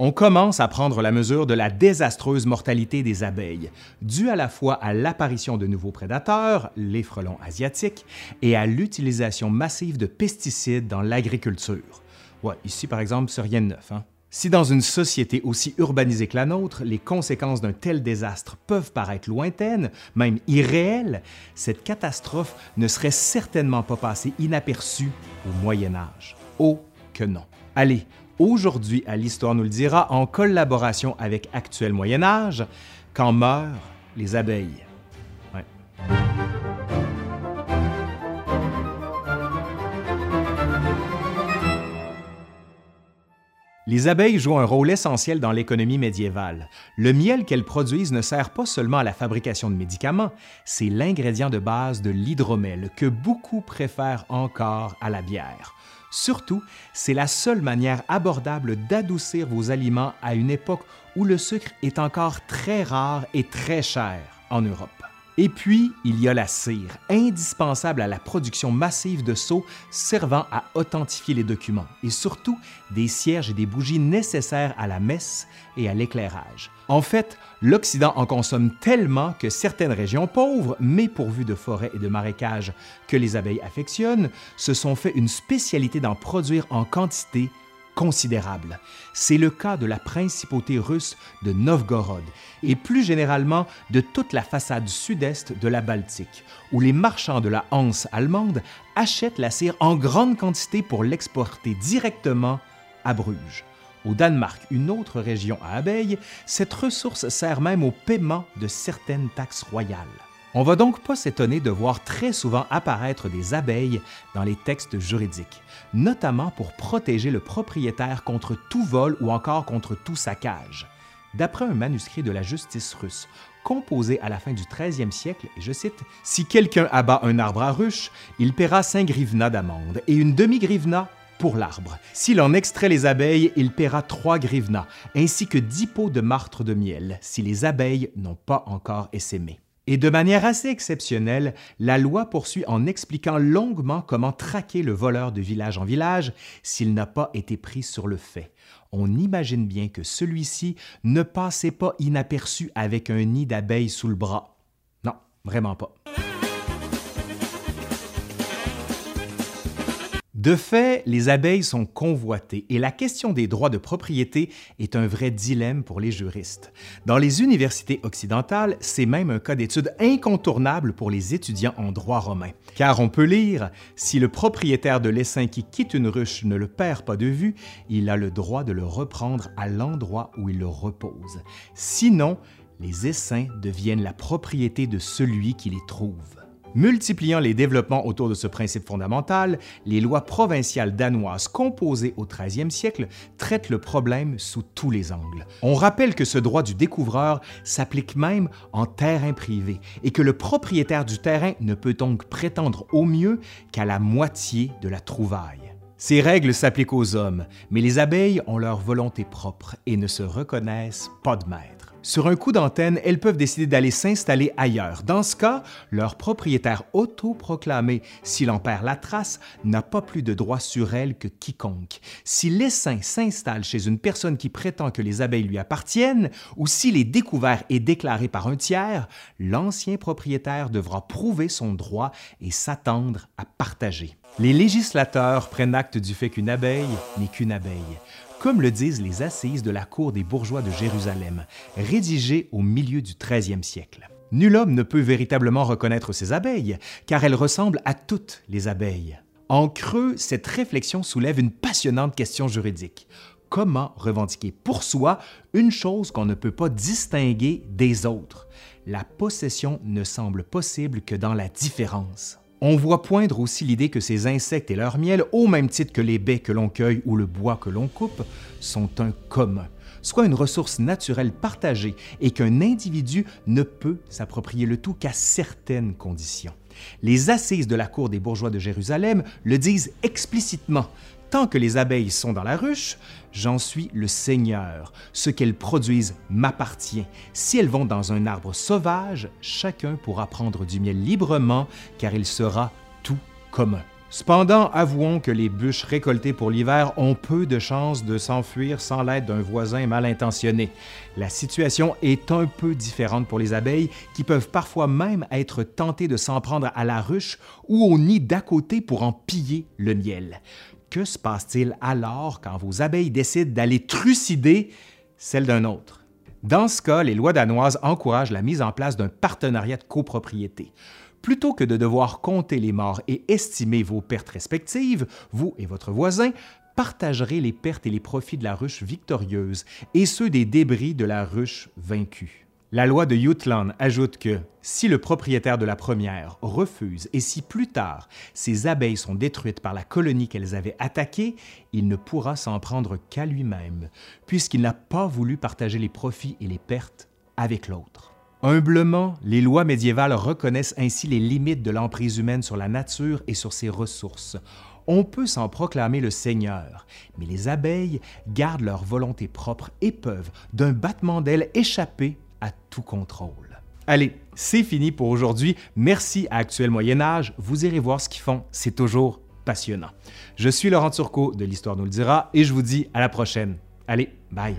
On commence à prendre la mesure de la désastreuse mortalité des abeilles, due à la fois à l'apparition de nouveaux prédateurs, les frelons asiatiques, et à l'utilisation massive de pesticides dans l'agriculture. Ici par exemple, c'est rien de neuf. Hein? Si dans une société aussi urbanisée que la nôtre, les conséquences d'un tel désastre peuvent paraître lointaines, même irréelles, cette catastrophe ne serait certainement pas passée inaperçue au Moyen Âge. Oh que non. Allez, Aujourd'hui, à l'Histoire nous le dira, en collaboration avec Actuel Moyen Âge, quand meurent les abeilles. Les abeilles jouent un rôle essentiel dans l'économie médiévale. Le miel qu'elles produisent ne sert pas seulement à la fabrication de médicaments, c'est l'ingrédient de base de l'hydromel que beaucoup préfèrent encore à la bière. Surtout, c'est la seule manière abordable d'adoucir vos aliments à une époque où le sucre est encore très rare et très cher en Europe. Et puis, il y a la cire, indispensable à la production massive de seaux servant à authentifier les documents, et surtout des cierges et des bougies nécessaires à la messe et à l'éclairage. En fait, l'Occident en consomme tellement que certaines régions pauvres, mais pourvues de forêts et de marécages que les abeilles affectionnent, se sont fait une spécialité d'en produire en quantité considérable. C'est le cas de la principauté russe de Novgorod et plus généralement de toute la façade sud-est de la Baltique, où les marchands de la Hanse allemande achètent la cire en grande quantité pour l'exporter directement à Bruges. Au Danemark, une autre région à abeilles, cette ressource sert même au paiement de certaines taxes royales. On va donc pas s'étonner de voir très souvent apparaître des abeilles dans les textes juridiques, notamment pour protéger le propriétaire contre tout vol ou encore contre tout saccage. D'après un manuscrit de la justice russe, composé à la fin du 13e siècle, je cite, Si quelqu'un abat un arbre à ruche, il paiera 5 grivnas d'amende et une demi-grivna pour l'arbre. S'il en extrait les abeilles, il paiera 3 grivnas, ainsi que 10 pots de martre de miel, si les abeilles n'ont pas encore essaimé. Et de manière assez exceptionnelle, la loi poursuit en expliquant longuement comment traquer le voleur de village en village s'il n'a pas été pris sur le fait. On imagine bien que celui-ci ne passait pas inaperçu avec un nid d'abeilles sous le bras. Non, vraiment pas. De fait, les abeilles sont convoitées et la question des droits de propriété est un vrai dilemme pour les juristes. Dans les universités occidentales, c'est même un cas d'étude incontournable pour les étudiants en droit romain. Car on peut lire Si le propriétaire de l'essaim qui quitte une ruche ne le perd pas de vue, il a le droit de le reprendre à l'endroit où il le repose. Sinon, les essaims deviennent la propriété de celui qui les trouve. Multipliant les développements autour de ce principe fondamental, les lois provinciales danoises composées au 13e siècle traitent le problème sous tous les angles. On rappelle que ce droit du découvreur s'applique même en terrain privé et que le propriétaire du terrain ne peut donc prétendre au mieux qu'à la moitié de la trouvaille. Ces règles s'appliquent aux hommes, mais les abeilles ont leur volonté propre et ne se reconnaissent pas de maître. Sur un coup d'antenne, elles peuvent décider d'aller s'installer ailleurs. Dans ce cas, leur propriétaire autoproclamé, s'il en perd la trace, n'a pas plus de droit sur elles que quiconque. Si l'essaim s'installe chez une personne qui prétend que les abeilles lui appartiennent, ou s'il est découvert et déclaré par un tiers, l'ancien propriétaire devra prouver son droit et s'attendre à partager. Les législateurs prennent acte du fait qu'une abeille n'est qu'une abeille comme le disent les assises de la cour des bourgeois de Jérusalem, rédigées au milieu du 13e siècle. Nul homme ne peut véritablement reconnaître ces abeilles, car elles ressemblent à toutes les abeilles. En creux, cette réflexion soulève une passionnante question juridique. Comment revendiquer pour soi une chose qu'on ne peut pas distinguer des autres? La possession ne semble possible que dans la différence. On voit poindre aussi l'idée que ces insectes et leur miel, au même titre que les baies que l'on cueille ou le bois que l'on coupe, sont un commun, soit une ressource naturelle partagée et qu'un individu ne peut s'approprier le tout qu'à certaines conditions. Les assises de la cour des bourgeois de Jérusalem le disent explicitement. Tant que les abeilles sont dans la ruche, j'en suis le Seigneur. Ce qu'elles produisent m'appartient. Si elles vont dans un arbre sauvage, chacun pourra prendre du miel librement, car il sera tout commun. Cependant, avouons que les bûches récoltées pour l'hiver ont peu de chances de s'enfuir sans l'aide d'un voisin mal intentionné. La situation est un peu différente pour les abeilles qui peuvent parfois même être tentées de s'en prendre à la ruche ou au nid d'à côté pour en piller le miel. Que se passe-t-il alors quand vos abeilles décident d'aller trucider celle d'un autre? Dans ce cas, les lois danoises encouragent la mise en place d'un partenariat de copropriété. Plutôt que de devoir compter les morts et estimer vos pertes respectives, vous et votre voisin partagerez les pertes et les profits de la ruche victorieuse et ceux des débris de la ruche vaincue. La loi de Jutland ajoute que si le propriétaire de la première refuse et si plus tard ses abeilles sont détruites par la colonie qu'elles avaient attaquée, il ne pourra s'en prendre qu'à lui-même, puisqu'il n'a pas voulu partager les profits et les pertes avec l'autre. Humblement, les lois médiévales reconnaissent ainsi les limites de l'emprise humaine sur la nature et sur ses ressources. On peut s'en proclamer le Seigneur, mais les abeilles gardent leur volonté propre et peuvent, d'un battement d'ailes, échapper à tout contrôle. Allez, c'est fini pour aujourd'hui. Merci à Actuel Moyen Âge. Vous irez voir ce qu'ils font. C'est toujours passionnant. Je suis Laurent Turcot de l'Histoire nous le dira et je vous dis à la prochaine. Allez, bye.